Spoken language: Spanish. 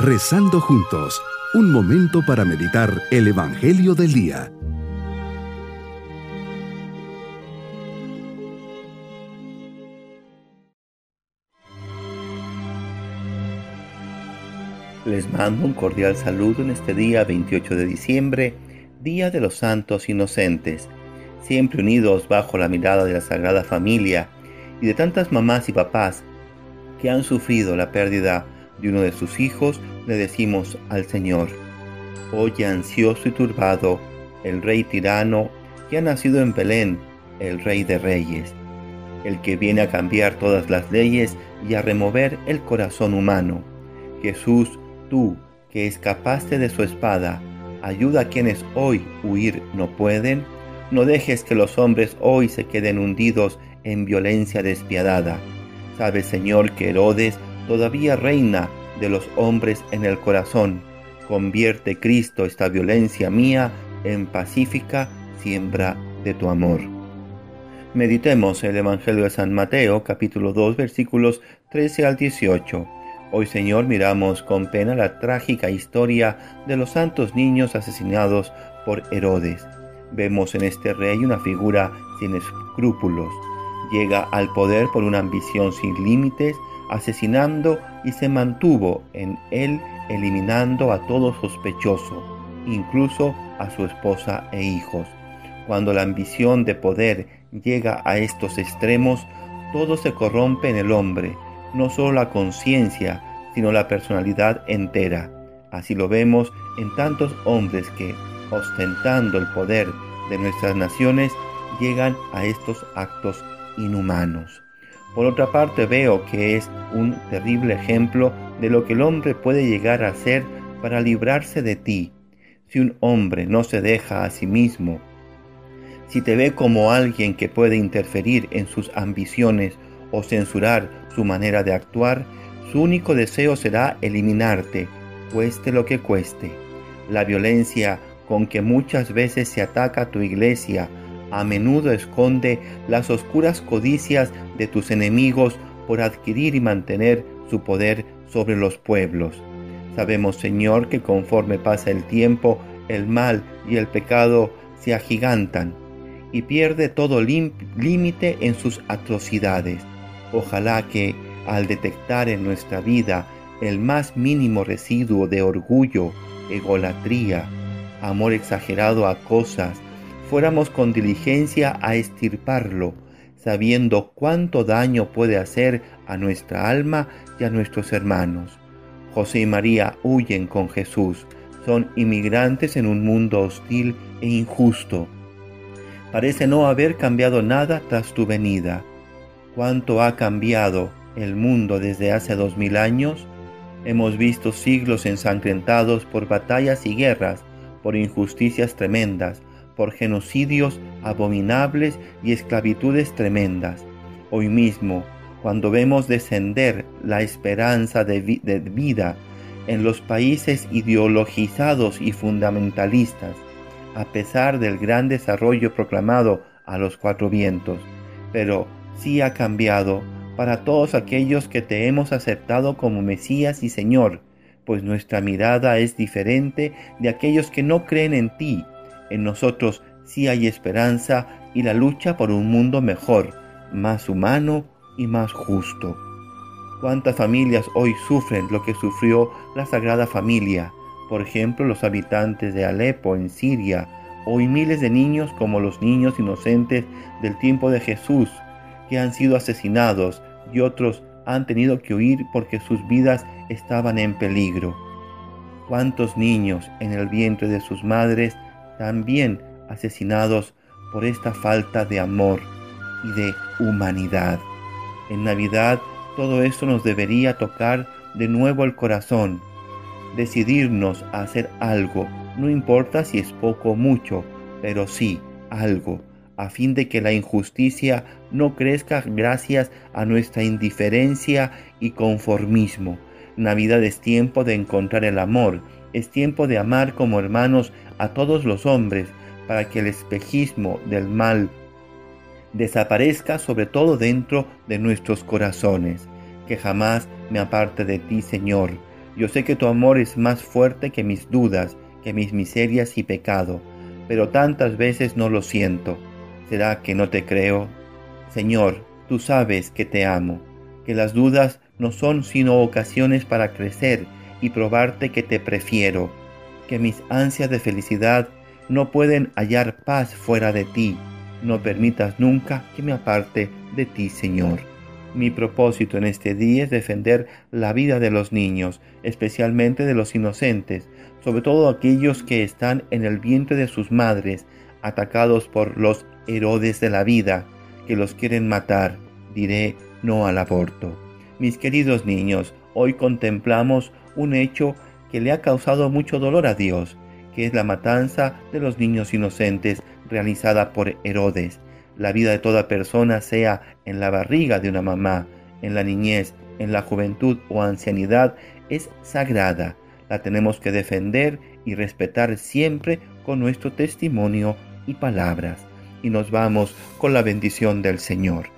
Rezando juntos, un momento para meditar el Evangelio del Día. Les mando un cordial saludo en este día 28 de diciembre, Día de los Santos Inocentes, siempre unidos bajo la mirada de la Sagrada Familia y de tantas mamás y papás que han sufrido la pérdida de uno de sus hijos, le decimos al Señor, Oye ansioso y turbado, el rey tirano que ha nacido en Belén, el rey de reyes, el que viene a cambiar todas las leyes y a remover el corazón humano. Jesús, tú, que escapaste de su espada, ayuda a quienes hoy huir no pueden, no dejes que los hombres hoy se queden hundidos en violencia despiadada. Sabes, Señor, que Herodes todavía reina de los hombres en el corazón. Convierte, Cristo, esta violencia mía en pacífica siembra de tu amor. Meditemos el Evangelio de San Mateo, capítulo 2, versículos 13 al 18. Hoy, Señor, miramos con pena la trágica historia de los santos niños asesinados por Herodes. Vemos en este rey una figura sin escrúpulos. Llega al poder por una ambición sin límites, asesinando y se mantuvo en él eliminando a todo sospechoso, incluso a su esposa e hijos. Cuando la ambición de poder llega a estos extremos, todo se corrompe en el hombre, no solo la conciencia, sino la personalidad entera. Así lo vemos en tantos hombres que, ostentando el poder de nuestras naciones, llegan a estos actos inhumanos. Por otra parte veo que es un terrible ejemplo de lo que el hombre puede llegar a hacer para librarse de ti. Si un hombre no se deja a sí mismo, si te ve como alguien que puede interferir en sus ambiciones o censurar su manera de actuar, su único deseo será eliminarte, cueste lo que cueste. La violencia con que muchas veces se ataca tu iglesia a menudo esconde las oscuras codicias de tus enemigos por adquirir y mantener su poder sobre los pueblos. Sabemos, Señor, que conforme pasa el tiempo, el mal y el pecado se agigantan y pierde todo límite en sus atrocidades. Ojalá que al detectar en nuestra vida el más mínimo residuo de orgullo, egolatría, amor exagerado a cosas, fuéramos con diligencia a estirparlo, sabiendo cuánto daño puede hacer a nuestra alma y a nuestros hermanos. José y María huyen con Jesús, son inmigrantes en un mundo hostil e injusto. Parece no haber cambiado nada tras tu venida. ¿Cuánto ha cambiado el mundo desde hace dos mil años? Hemos visto siglos ensangrentados por batallas y guerras, por injusticias tremendas, por genocidios abominables y esclavitudes tremendas. Hoy mismo, cuando vemos descender la esperanza de, vida en los países ideologizados y fundamentalistas, a pesar del gran desarrollo proclamado a los cuatro vientos, pero sí ha cambiado para todos aquellos que te hemos aceptado como Mesías y Señor, pues nuestra mirada es diferente de aquellos que no creen en ti en nosotros sí hay esperanza y la lucha por un mundo mejor, más humano y más justo. ¿Cuántas familias hoy sufren lo que sufrió la Sagrada Familia? Por ejemplo, los habitantes de Alepo en Siria, hoy miles de niños como los niños inocentes del tiempo de Jesús, que han sido asesinados y otros han tenido que huir porque sus vidas estaban en peligro. ¿Cuántos niños en el vientre de sus madres también asesinados por esta falta de amor y de humanidad. En Navidad todo esto nos debería tocar de nuevo el corazón, decidirnos a hacer algo, no importa si es poco o mucho, pero sí algo, a fin de que la injusticia no crezca gracias a nuestra indiferencia y conformismo. Navidad es tiempo de encontrar el amor, es tiempo de amar como hermanos a todos los hombres, para que el espejismo del mal desaparezca sobre todo dentro de nuestros corazones. Que jamás me aparte de ti, Señor. Yo sé que tu amor es más fuerte que mis dudas, que mis miserias y pecado, pero tantas veces no lo siento. ¿Será que no te creo? Señor, tú sabes que te amo, que las dudas no son sino ocasiones para crecer y probarte que te prefiero, que mis ansias de felicidad no pueden hallar paz fuera de ti. No permitas nunca que me aparte de ti, Señor. Mi propósito en este día es defender la vida de los niños, especialmente de los inocentes, sobre todo aquellos que están en el vientre de sus madres, atacados por los Herodes de la vida, que los quieren matar. Diré no al aborto. Mis queridos niños, hoy contemplamos un hecho que le ha causado mucho dolor a Dios, que es la matanza de los niños inocentes realizada por Herodes. La vida de toda persona, sea en la barriga de una mamá, en la niñez, en la juventud o ancianidad, es sagrada. La tenemos que defender y respetar siempre con nuestro testimonio y palabras. Y nos vamos con la bendición del Señor.